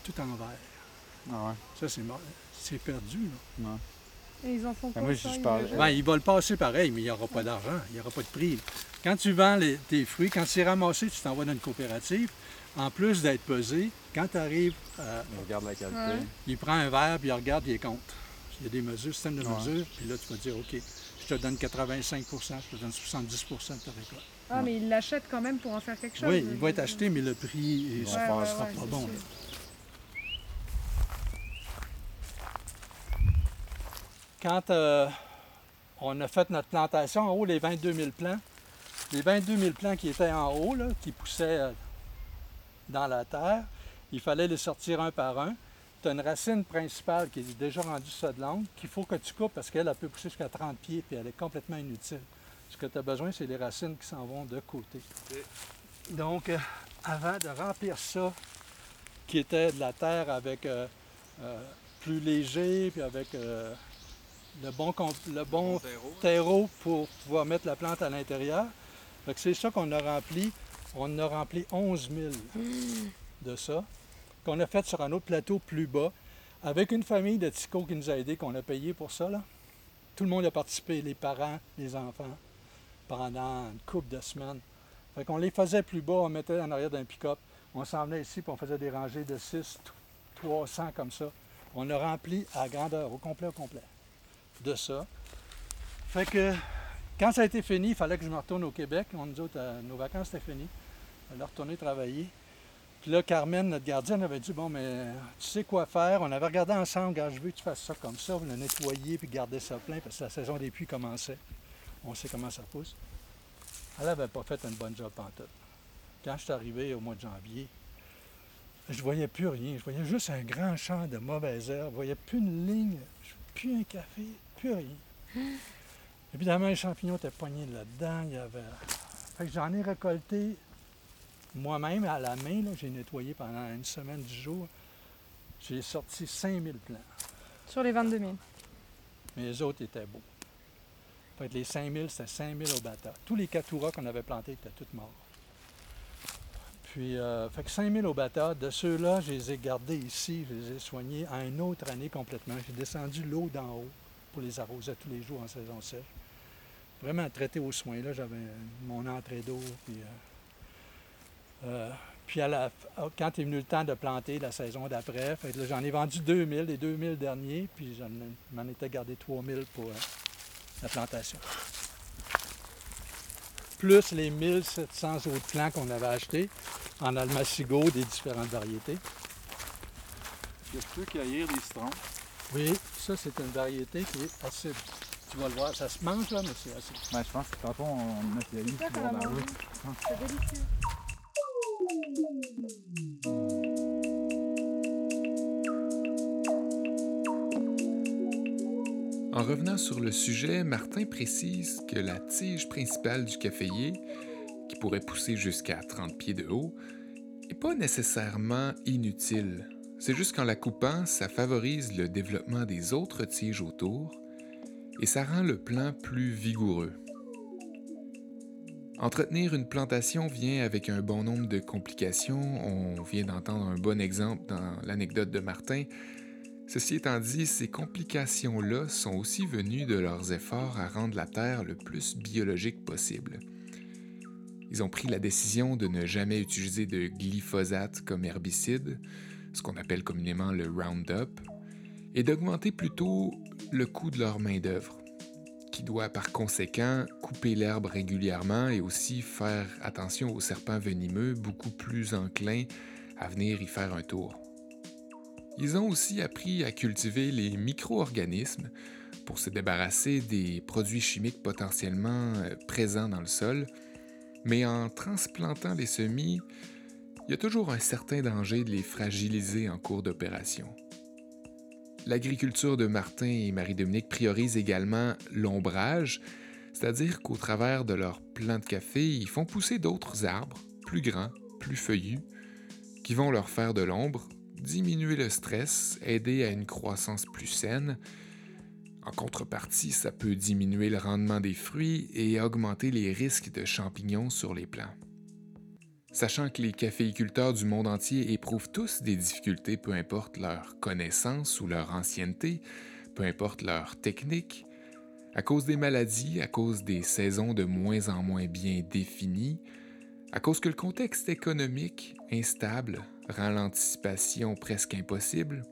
tout en vert. Ah ouais. Ça, c'est mort. C'est perdu, là. Et ils en font moi, ça, je ils parle- le? Ben, il va le passer pareil, mais il n'y aura pas d'argent, il n'y aura pas de prix. Quand tu vends les- tes fruits, quand c'est ramassé, tu t'envoies dans une coopérative. En plus d'être pesé, quand tu arrives, On regarde la qualité. Ouais. il prend un verre, puis il regarde, puis il compte. Il y a des mesures, système de Ouais. mesures, puis là, tu vas dire, OK, je te donne 85% je te donne 70% de ta récolte. Ah, mais ils l'achètent quand même pour en faire quelque chose. Oui, il va être acheté, mais le prix ne Ouais, sera ouais, sera ouais, pas bon. Quand euh, on a fait notre plantation en haut, les 22 000 plants, les 22 000 plants qui étaient en haut, là, qui poussaient euh, dans la terre, il fallait les sortir un par un. Tu as une racine principale qui est déjà rendue longue, qu'il faut que tu coupes parce qu'elle elle peut pousser jusqu'à 30 pieds puis elle est complètement inutile. Ce que tu as besoin, c'est les racines qui s'en vont de côté. Donc, euh, avant de remplir ça, qui était de la terre avec euh, euh, plus léger, puis avec le bon, le bon terreau pour pouvoir mettre la plante à l'intérieur. C'est ça qu'on a rempli. On a rempli 11 000 de ça, qu'on a fait sur un autre plateau plus bas, avec une famille de Tico qui nous a aidés, qu'on a payé pour ça. Tout le monde a participé, les parents, les enfants, pendant une couple de semaines. Fait qu'on les faisait plus bas, on mettait en arrière d'un pick-up. On s'en venait ici, puis on faisait des rangées de 6, 300 comme ça. On a rempli à grandeur, au complet, au complet, de ça. Fait que quand ça a été fini, il fallait que je me retourne au Québec. On nous autres, euh, nos vacances étaient finies. Il fallait retourner travailler. Puis là, Carmen, notre gardienne, avait dit Bon, mais tu sais quoi faire? On avait regardé ensemble, Gars, je veux que tu fasses ça comme ça, le nettoyer puis garder ça plein parce que la saison des pluies commençait. On sait comment ça pousse. Elle n'avait pas fait une bonne job pantoute. Quand je suis arrivé au mois de janvier, je voyais plus rien. Je voyais juste un grand champ de mauvaises herbes. Je voyais plus une ligne, plus un café, plus rien. Évidemment, les champignons étaient poignés là-dedans. Il y avait... Fait que j'en ai récolté moi-même à la main. J'ai nettoyé pendant une semaine, dix jours. J'ai sorti 5000 plants. Sur les 22 000. Mais les autres étaient beaux. Fait que les 5000, c'était 5000 au bata. Tous les catouras qu'on avait plantés étaient tous morts. Puis, euh, fait que 5000 au bata, de ceux-là, je les ai gardés ici, je les ai soignés à une autre année complètement. J'ai descendu l'eau d'en haut pour les arroser tous les jours en saison sèche. Vraiment traité aux soins. Là, j'avais mon entrée d'eau. Puis, euh, euh, puis à la, f- quand est venu le temps de planter la saison d'après, j'en ai vendu 2000, les 2000 derniers, puis j'en m'en étais gardé 3000 pour euh, la plantation. Plus les 1700 autres plants qu'on avait achetés en almacigo des différentes variétés. Est-ce que je peux cueillir des citrons? Oui, ça c'est une variété qui est acide. Tu vas le voir, ça se mange là, mais c'est je pense que tantôt on a la. C'est. En revenant sur le sujet, Martin précise que la tige principale du caféier, qui pourrait pousser jusqu'à 30 pieds de haut, n'est pas nécessairement inutile. C'est juste qu'en la coupant, ça favorise le développement des autres tiges autour, et ça rend le plant plus vigoureux. Entretenir une plantation vient avec un bon nombre de complications. On vient d'entendre un bon exemple dans l'anecdote de Martin. Ceci étant dit, ces complications-là sont aussi venues de leurs efforts à rendre la terre le plus biologique possible. Ils ont pris la décision de ne jamais utiliser de glyphosate comme herbicide, ce qu'on appelle communément le Roundup, et d'augmenter plutôt le coût de leur main-d'œuvre qui doit par conséquent couper l'herbe régulièrement et aussi faire attention aux serpents venimeux beaucoup plus enclins à venir y faire un tour. Ils ont aussi appris à cultiver les micro-organismes pour se débarrasser des produits chimiques potentiellement euh, présents dans le sol, mais en transplantant les semis, il y a toujours un certain danger de les fragiliser en cours d'opération. L'agriculture de Martin et Marie-Dominique priorise également l'ombrage, c'est-à-dire qu'au travers de leurs plants de café, ils font pousser d'autres arbres, plus grands, plus feuillus, qui vont leur faire de l'ombre, diminuer le stress, aider à une croissance plus saine. En contrepartie, ça peut diminuer le rendement des fruits et augmenter les risques de champignons sur les plants. Sachant que les caféiculteurs du monde entier éprouvent tous des difficultés, peu importe leur connaissance ou leur ancienneté, peu importe leur technique, à cause des maladies, à cause des saisons de moins en moins bien définies, à cause que le contexte économique instable rend l'anticipation presque impossible,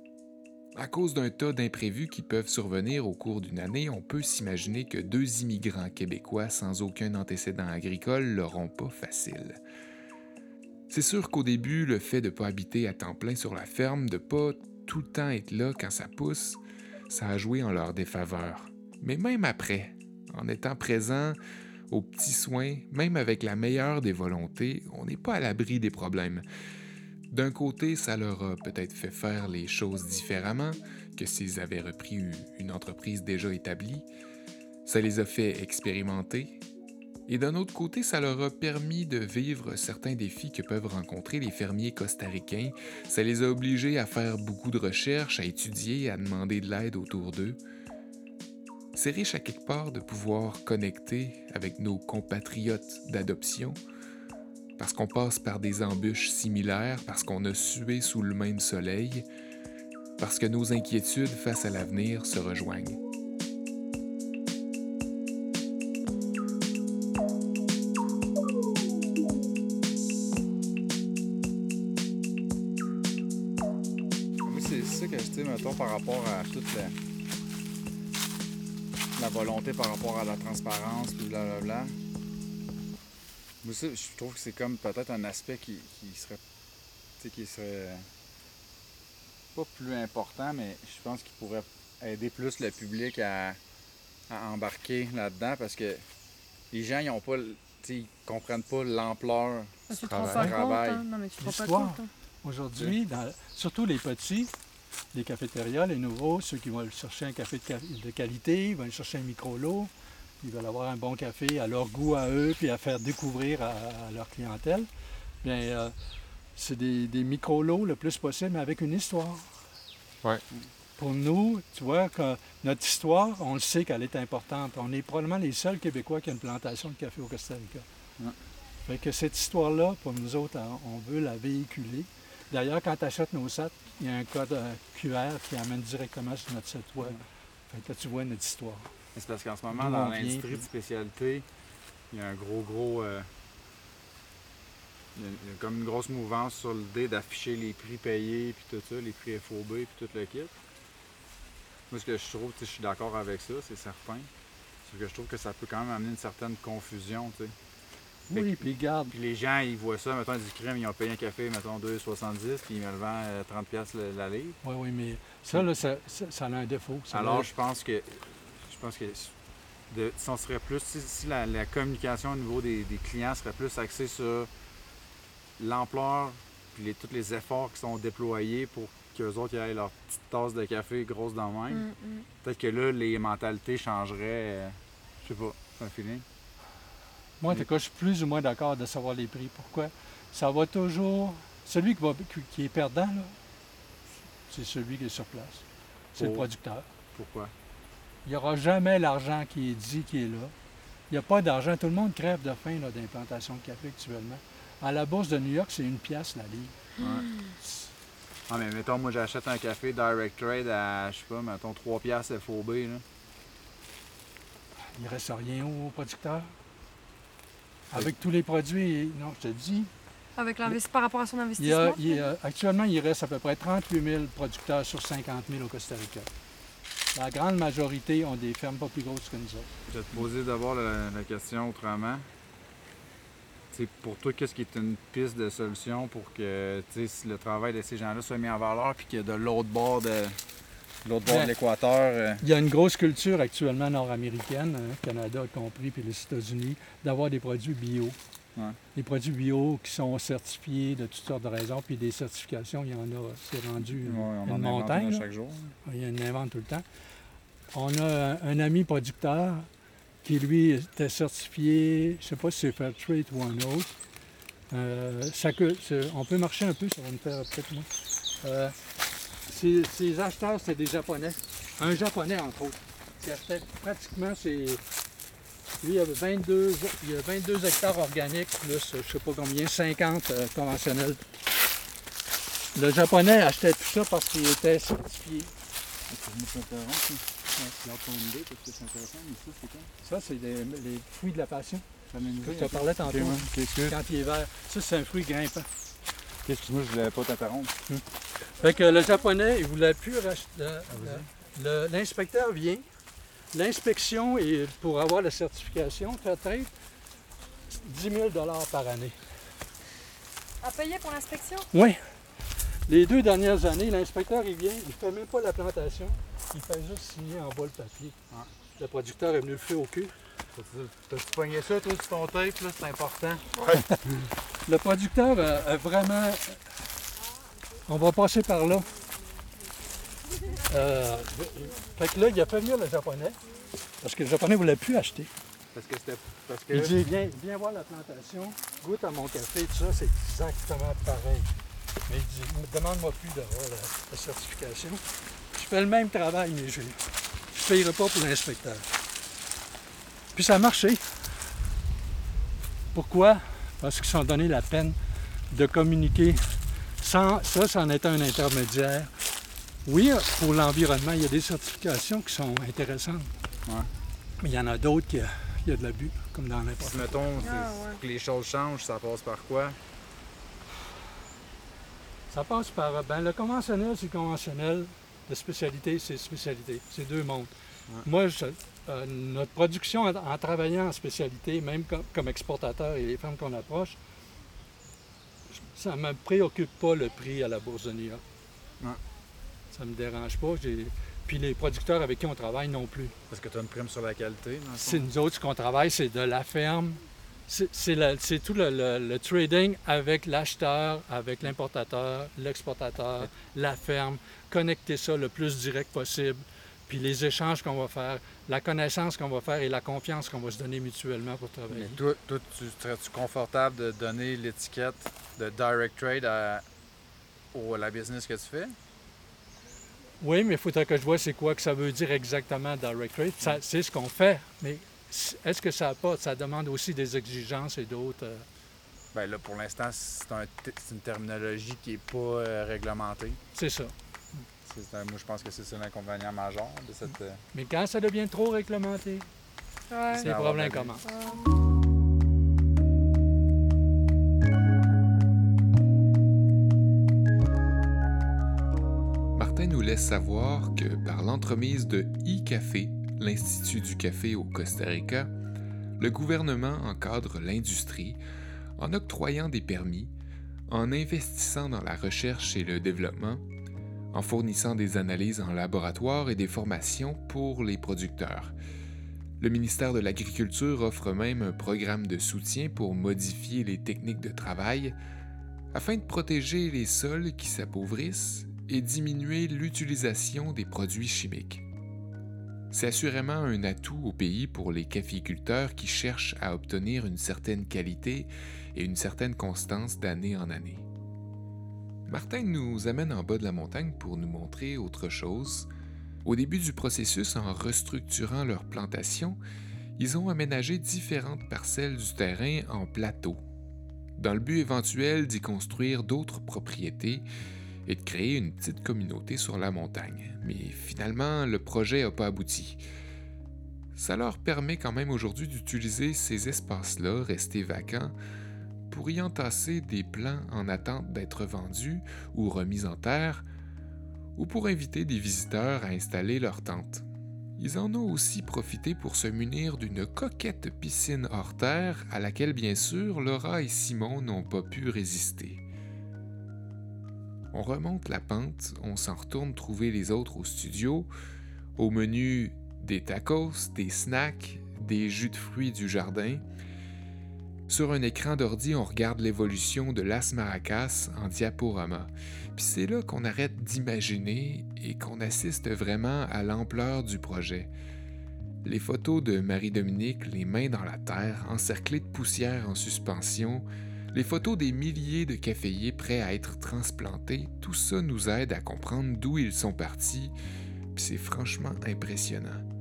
à cause d'un tas d'imprévus qui peuvent survenir au cours d'une année, on peut s'imaginer que deux immigrants québécois sans aucun antécédent agricole l'auront pas facile. C'est sûr qu'au début, le fait de ne pas habiter à temps plein sur la ferme, de pas tout le temps être là quand ça pousse, ça a joué en leur défaveur. Mais même après, en étant présent aux petits soins, même avec la meilleure des volontés, on n'est pas à l'abri des problèmes. D'un côté, ça leur a peut-être fait faire les choses différemment que s'ils avaient repris une entreprise déjà établie. Ça les a fait expérimenter, et d'un autre côté, ça leur a permis de vivre certains défis que peuvent rencontrer les fermiers costaricains. Ça les a obligés à faire beaucoup de recherches, à étudier, à demander de l'aide autour d'eux. C'est riche à quelque part de pouvoir connecter avec nos compatriotes d'adoption, parce qu'on passe par des embûches similaires, parce qu'on a sué sous le même soleil, parce que nos inquiétudes face à l'avenir se rejoignent. Par rapport à toute la, volonté par rapport à la transparence, puis blablabla. Moi, je trouve que c'est comme peut-être un aspect qui, serait. qui serait. pas plus important, mais je pense qu'il pourrait aider plus le public à, embarquer là-dedans parce que les gens, ils ont pas. ils comprennent pas l'ampleur du travail. Hein? Aujourd'hui, surtout les petits, les cafétérias, les nouveaux, ceux qui veulent chercher un café de, qualité, ils veulent chercher un micro-lot, ils veulent avoir un bon café à leur goût à eux, puis à faire découvrir à, leur clientèle. Bien, euh, c'est des, des micro-lots le plus possible, mais avec une histoire. Ouais. Pour nous, tu vois, que notre histoire, on le sait qu'elle est importante. On est probablement les seuls Québécois qui ont une plantation de café au Costa Rica. Fait que cette histoire-là, pour nous autres, on veut la véhiculer. D'ailleurs, quand tu achètes nos sets, il y a un code euh, QR qui amène directement sur notre site web. Fait là, tu vois notre histoire. C'est parce qu'en ce moment, dans l'industrie de spécialité, il y a un gros, gros. Euh, il, y a, comme une grosse mouvance sur l'idée d'afficher les prix payés, puis tout ça, les prix FOB, puis tout le kit. Moi, ce que je trouve, je suis d'accord avec ça, c'est certain. C'est que je trouve que ça peut quand même amener une certaine confusion, tu sais. Oui, puis garde. Puis les gens, ils voient ça, mettons, du crème, ils ont payé un café, mettons, 2,70, puis ils me le vendent 30$ euh, la livre. Oui, oui, mais ça, là, ça, a un défaut. Alors, je pense que, je pense que si on serait plus, si, la, communication au niveau des, clients serait plus axée sur l'ampleur, puis les, tous les efforts qui sont déployés pour qu'eux autres ils aient leur petite tasse de café grosse dans le même. Mm, mm. Peut-être que là, les mentalités changeraient. euh, je sais pas, c'est un feeling. Moi, en tout cas, je suis plus ou moins d'accord de savoir les prix. Pourquoi? Ça va toujours. Celui qui, va- qui- qui est perdant, là, c'est celui qui est sur place. C'est le producteur. Pourquoi? Il n'y aura jamais l'argent qui est dit qui est là. Il n'y a pas d'argent. Tout le monde crève de faim là, d'implantation de café actuellement. À la bourse de New York, c'est une pièce la livre. Ouais. Ah, mais mettons, moi, j'achète un café Direct Trade à, je sais pas, mettons, 3 piastres FOB, là. Il ne reste rien au producteur. Avec tous les produits, non, je te dis, Avec par rapport à son il y investissement? a- il y a- actuellement, il reste à peu près 38 000 producteurs sur 50 000 au Costa Rica. La grande majorité ont des fermes pas plus grosses que nous autres. Je vais te poser d'abord la, la question autrement. Pour toi, qu'est-ce qui est une piste de solution pour que si le travail de ces gens-là soit mis en valeur puis que de l'autre bord de l'autre bord de l'équateur. euh, Il y a une grosse culture actuellement nord-américaine, hein, Canada y compris, puis les États-Unis, d'avoir des produits bio. Ouais. Des produits bio qui sont certifiés de toutes sortes de raisons, puis des certifications, il y en a, c'est rendu ouais, une, on en une montagne. chaque jour. Il y en invente tout le temps. On a un, un ami producteur qui, lui, était certifié, je ne sais pas si c'est Fairtrade ou un autre. Euh, ça on peut marcher un peu, ça va nous faire peut-être moins. Euh, ces, ces acheteurs, c'est des Japonais. Un Japonais, entre autres, qui achetait pratiquement ses... Lui, il avait 22, il a 22 hectares organiques, plus, je ne sais pas combien, 50 euh, conventionnels. Le Japonais achetait tout ça parce qu'il était certifié. Ça, c'est les fruits de la passion. que je te parlais tantôt. Quand il est vert. Ça, c'est un fruit grimpant. Excuse-moi, je voulais pas t'interrompre. Fait que le japonais, il voulait plus racheter. L'inspecteur vient. L'inspection pour avoir la certification Fairtrade, 10 000 par année. À payer pour l'inspection? Oui. Les deux dernières années, l'inspecteur, il vient, il ne fait même pas la plantation. Il fait juste signer en bas le papier. Le producteur est venu le faire au cul. T'as-tu pogné ça, toi, sur ton tape, là? C'est important. Le producteur a, a vraiment. On va passer par là. Euh, fait que là, il a fait venir le japonais. Parce que le japonais ne voulait plus acheter. Parce que c'était. Parce que. Il dit viens, viens voir la plantation, goûte à mon café, tout ça, c'est exactement pareil. Mais il dit demande-moi plus d'avoir la, la certification. Je fais le même travail, mais je ne payerai pas pour l'inspecteur. Puis ça a marché. Pourquoi? Parce qu'ils se sont donné la peine de communiquer. Sans, ça, c'en est un intermédiaire. Oui, pour l'environnement, il y a des certifications qui sont intéressantes. Ouais. Mais il y en a d'autres qui il y a de l'abus, comme dans n'importe Si, mettons, Ah, ouais. que les choses changent, ça passe par quoi? Ça passe par. Ben, le conventionnel, c'est conventionnel. La spécialité, c'est spécialité. C'est deux mondes. Ouais. Moi, je- euh, notre production, en, en travaillant en spécialité, même comme, comme exportateur et les femmes qu'on approche, ça ne me préoccupe pas le prix à la Bourse de New York. Ouais. Ça ne me dérange pas. Puis les producteurs avec qui on travaille non plus. Parce que tu as une prime sur la qualité. C'est nous autres, ce qu'on travaille, c'est de la ferme. C'est tout le, le- le trading avec l'acheteur, avec l'importateur, l'exportateur, la ferme. Connecter ça le plus direct possible. Puis les échanges qu'on va faire, la connaissance qu'on va faire et la confiance qu'on va se donner mutuellement pour travailler. Mais toi, toi tu serais-tu confortable de donner l'étiquette de Direct Trade à, la business que tu fais? Oui, mais il faudrait que je vois c'est quoi que ça veut dire exactement direct trade. C'est ce qu'on fait, mais est-ce que ça apporte, ça demande aussi des exigences et d'autres. euh, Ben là, pour l'instant, c'est un t- c'est une terminologie qui n'est pas euh, réglementée. c'est ça. C'est un- moi, je pense que c'est ça l'inconvénient majeur de cette. euh, Mais quand ça devient trop réglementé, Ouais. c'est le avoir problème de la commence. Martin nous laisse savoir que par l'entremise de e-Café, l'Institut du café au Costa Rica, le gouvernement encadre l'industrie en octroyant des permis, en investissant dans la recherche et le développement, en fournissant des analyses en laboratoire et des formations pour les producteurs. Le ministère de l'Agriculture offre même un programme de soutien pour modifier les techniques de travail afin de protéger les sols qui s'appauvrissent et diminuer l'utilisation des produits chimiques. C'est assurément un atout au pays pour les caféiculteurs qui cherchent à obtenir une certaine qualité et une certaine constance d'année en année. Martin nous amène en bas de la montagne pour nous montrer autre chose. Au début du processus, en restructurant leur plantation, ils ont aménagé différentes parcelles du terrain en plateaux, dans le but éventuel d'y construire d'autres propriétés et de créer une petite communauté sur la montagne. Mais finalement, le projet n'a pas abouti. Ça leur permet quand même aujourd'hui d'utiliser ces espaces-là restés vacants pour y entasser des plants en attente d'être vendus ou remis en terre, ou pour inviter des visiteurs à installer leur tente. Ils en ont aussi profité pour se munir d'une coquette piscine hors terre à laquelle bien sûr Laura et Simon n'ont pas pu résister. On remonte la pente, on s'en retourne trouver les autres au studio. Au menu, des tacos, des snacks, des jus de fruits du jardin. Sur un écran d'ordi, on regarde l'évolution de Las Maracas en diaporama. Puis c'est là qu'on arrête d'imaginer et qu'on assiste vraiment à l'ampleur du projet. Les photos de Marie-Dominique, les mains dans la terre, encerclées de poussière en suspension, les photos des milliers de caféiers prêts à être transplantés, tout ça nous aide à comprendre d'où ils sont partis, puis c'est franchement impressionnant.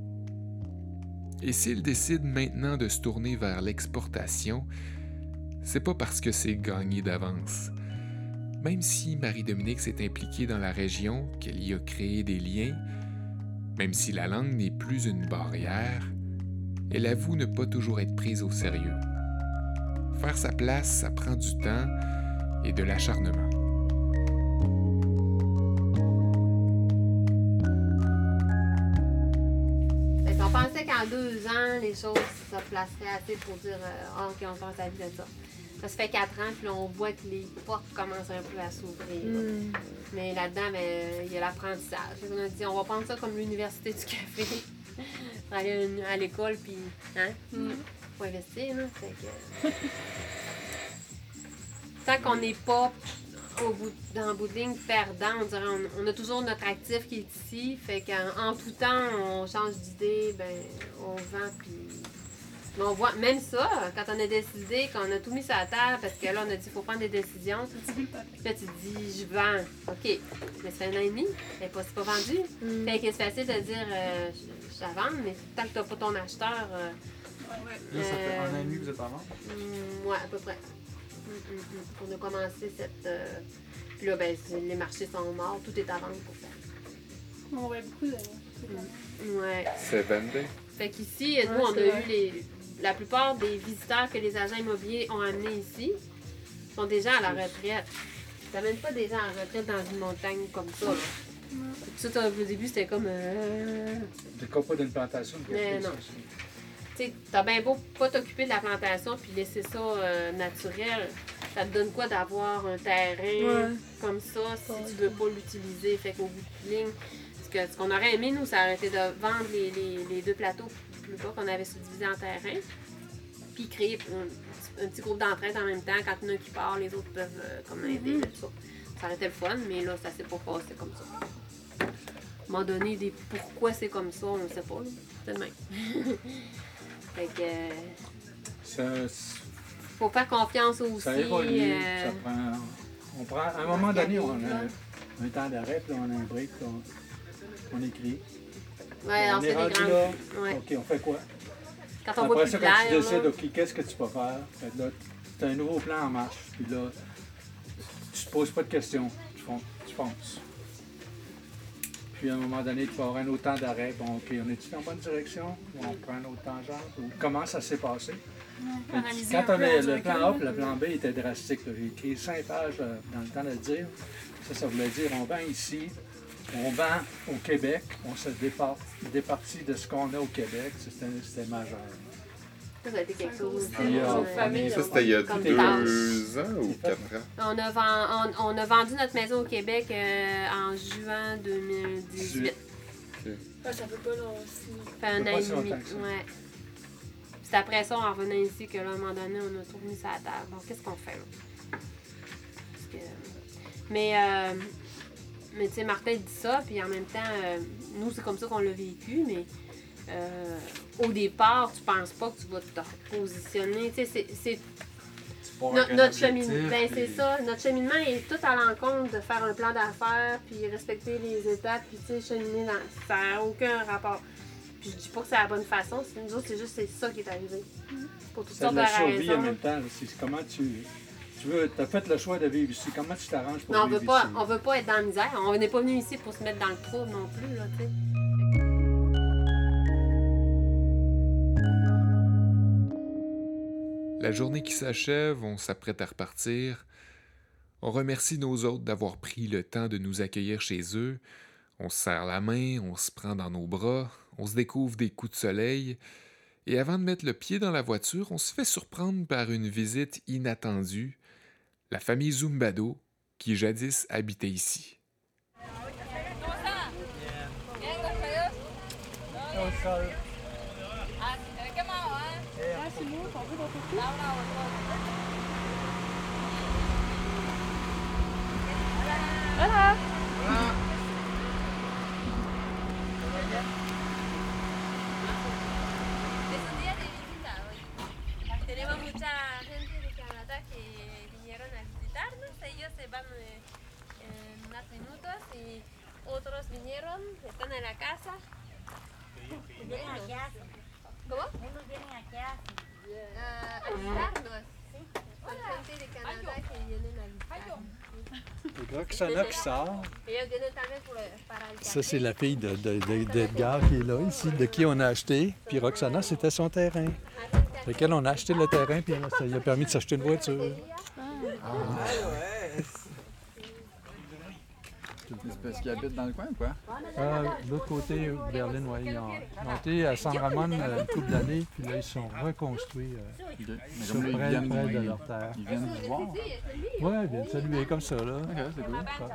Et s'ils décident maintenant de se tourner vers l'exportation, c'est pas parce que c'est gagné d'avance. Même si Marie-Dominique s'est impliquée dans la région, qu'elle y a créé des liens, même si la langue n'est plus une barrière, elle avoue ne pas toujours être prise au sérieux. Faire sa place, ça prend du temps et de l'acharnement. Qu'on qu'en deux ans, les choses se placeraient assez pour dire euh, Ah, OK, on pense à vie de ça. Ça se fait quatre ans, puis là, on voit que les portes commencent un peu à s'ouvrir. Hmm. Mais là-dedans, ben, il y a l'apprentissage. Qu'on a dit, on va prendre ça comme l'université du café. pour *laughs* aller à l'école, puis, hein, faut investir, là. Fait que... Tant qu'on n'est pas au bout, dans le bout de ligne perdant, on dirait, on, on a toujours notre actif qui est ici. Fait qu'en en tout temps, on change d'idée, ben, on vend, puis... Mais on voit, même ça, quand on a décidé, qu'on a tout mis sur la table, parce que là, on a dit, il faut prendre des décisions. Puis là, tu te dis, je vends. OK. Mais ça fait un an et demi. Elle n'est pas, c'est pas vendu. Fait que c'est facile de dire, euh, je, je la vends, mais tant que tu n'as pas ton acheteur, euh, Là, ça fait Euh, un an et demi que vous êtes en vente. mm, ouais, à peu près. On a commencé cette. euh, puis là, ben, les marchés sont morts, tout est à vendre pour ça. On voit beaucoup de. Ouais. C'est vendé. Fait qu'ici, nous, Ouais, on a vrai. eu les. La plupart des visiteurs que les agents immobiliers ont amenés ici sont déjà à la retraite. T'amènes pas des gens à la retraite dans une montagne comme ça. Là. Puis ça, au début, c'était comme. euh, Le copas d'une plantation de café, Mais non. ça, Tu t'as bien beau pas t'occuper de la plantation puis laisser ça euh, naturel. Ça te donne quoi d'avoir un terrain Ouais. comme ça si tu veux pas l'utiliser? Fait qu'au bout de ligne, ce que- ce qu'on aurait aimé, nous, ça aurait été de vendre les, les- les deux plateaux plus bas qu'on avait subdivisés en terrain. Puis créer un, un petit groupe d'entraide en même temps. Quand il y en a un qui part, les autres peuvent euh, comme aider. tout ça. ça aurait été le fun, mais là, ça s'est pas passé comme ça. À un moment donné, des pourquoi c'est comme ça, on ne sait pas. C'est le même. *laughs* fait que. euh, Ça, faut faire confiance aussi. ça évolue. euh, Ça prend, on prend, à un moment donné, on a un temps d'arrêt, puis on a un break, puis on, on écrit. ouais, on, est rendu grandes. là. Ouais. OK, on fait quoi? Quand on voit Après plus ça, de quand tu décides, OK, qu'est-ce que tu peux faire? Fait là, c'est un nouveau plan en marche. Puis là, tu te poses pas de questions. Tu, tu fonces. Puis à un moment donné, tu vas avoir un autre temps d'arrêt. Bon, OK, on est-tu dans la bonne direction? Ou on prend un autre tangente? Ou comment ça s'est passé? Quand on peu a en le plan A le plan B était drastique. J'ai écrit cinq pages euh, dans le temps de le dire. Ça, ça voulait dire on vend ici, on vend au Québec, on se départ, départit de ce qu'on a au Québec. C'était majeur. Ça, ça a été quelque chose. C'est une euh, famille, Ça, c'était il y a deux ans ou quatre ans? On a, ven- on, on a vendu notre maison au Québec euh, en juin 2018. Ah, ça fait pas long aussi. Ça fait un an et demi. Ouais. C'est après ça, en revenant ici, que là, à un moment donné, on a tout mis sur la table. Bon, qu'est-ce qu'on fait là? Que- Mais euh, Mais tu sais, Martin dit ça, puis en même temps, euh, nous, c'est comme ça qu'on l'a vécu, mais euh, au départ, tu penses pas que tu vas te repositionner. Tu sais, c'est- No- notre cheminement, ben, c'est puis- ça. Notre cheminement est tout à l'encontre de faire un plan d'affaires, puis respecter les étapes, puis tu sais, cheminer dans. Ça n'a aucun rapport. Puis je dis pas que c'est la bonne façon, c'est nous autres, c'est juste c'est ça qui est arrivé. Pour toutes C'est sortes de survie en même temps. C'est comment tu. Tu veux, as fait le choix de vivre ici. Comment tu t'arranges pour Mais on vivre veut pas, ici? on veut pas être dans la misère. On n'est pas venu ici pour se mettre dans le trouble non plus, là, tu sais. La journée qui s'achève, on s'apprête à repartir. On remercie nos hôtes d'avoir pris le temps de nous accueillir chez eux. On se serre la main, on se prend dans nos bras, on se découvre des coups de soleil. Et avant de mettre le pied dans la voiture, on se fait surprendre par une visite inattendue. La famille Zumbado, qui jadis habitait ici. Visita hoy. Tenemos mucha gente de Canadá que vinieron a visitarnos. Ellos se van eh, en unos minutos y otros vinieron, están en la casa. ¿Cómo? unos vienen aquí Ah, a qui sort. Ça, c'est la fille de, de- de- d'Edgar qui est là, ici, de qui on a acheté. Puis Roxana, c'était son terrain. Lequel on a acheté le terrain, puis ça lui a permis de s'acheter une voiture. C'est parce qu'ils habitent dans le coin ou quoi? Ah, de l'autre côté, Berlin, ouais, ils ont, ils ont été à San Ramon euh, une couple d'années, puis là, ils sont reconstruits euh, Ok. Mais sur comme là, ils près, viennent, près de ils, leur terre. ils viennent vous voir. Ouais, ils viennent saluer comme ça, là. Ok, c'est cool. Hasard.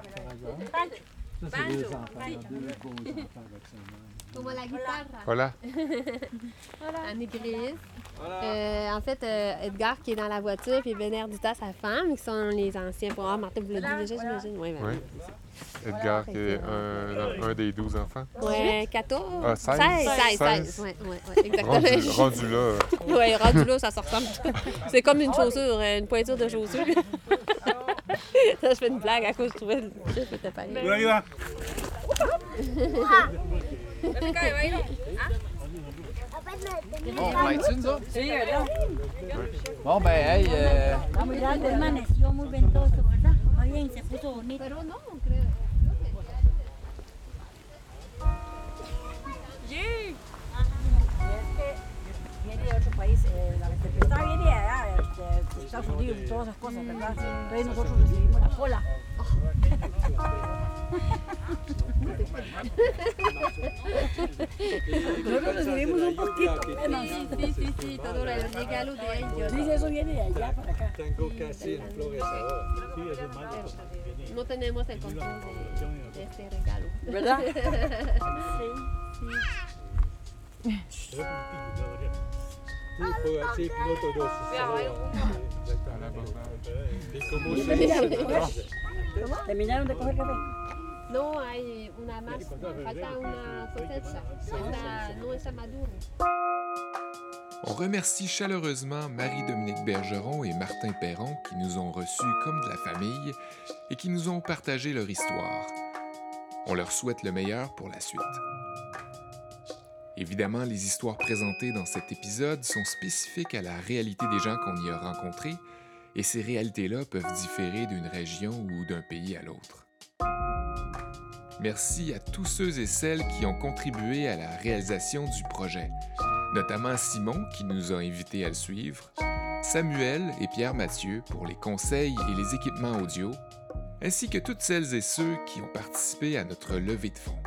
Ça, c'est des enfants, deux beaux enfants, Roxana. Como la guitarra. Voilà. Annie Gris. Euh, en fait, euh, Edgar qui est dans la voiture, puis Benerdita, sa femme, qui sont les anciens. Pour... Martin vous l'a dit déjà, j'imagine. Oui, ben, Ouais. Edgar, qui est un, un des douze enfants. Ouais, 14. Ah, 16. 16, 16, 16. 16. Ouais, ouais, ouais, exactement. Rendu, rendu là. euh, *laughs* Ouais, rendu là, ça se ressemble. C'est comme une chaussure, euh, une pointure de chaussure. *laughs* ça, je fais une blague à cause je trouvais le chiffre était pareil. Bon, on va être nous autres? Bon, ben, hey, euh, bonito. Pero no, creo. Viene de otro país, eh, la tempestad viene allá, de Estados Unidos y todas esas cosas, ¿verdad? Entonces nosotros recibimos la cola. Nosotros recibimos un poquito menos. Sí, sí, sí, sí, todo el regalo de ellos. Dice, eso viene de allá para acá. Tango casi en flores No tenemos el control de, de este regalo. ¿Verdad? *laughs* On remercie chaleureusement Marie-Dominique Bergeron et Martin Perron qui nous ont reçus comme de la famille et qui nous ont partagé leur histoire. On leur souhaite le meilleur pour la suite. Évidemment, les histoires présentées dans cet épisode sont spécifiques à la réalité des gens qu'on y a rencontrés et ces réalités-là peuvent différer d'une région ou d'un pays à l'autre. Merci à tous ceux et celles qui ont contribué à la réalisation du projet notamment Simon qui nous a invités à le suivre, Samuel et Pierre Mathieu pour les conseils et les équipements audio, ainsi que toutes celles et ceux qui ont participé à notre levée de fonds.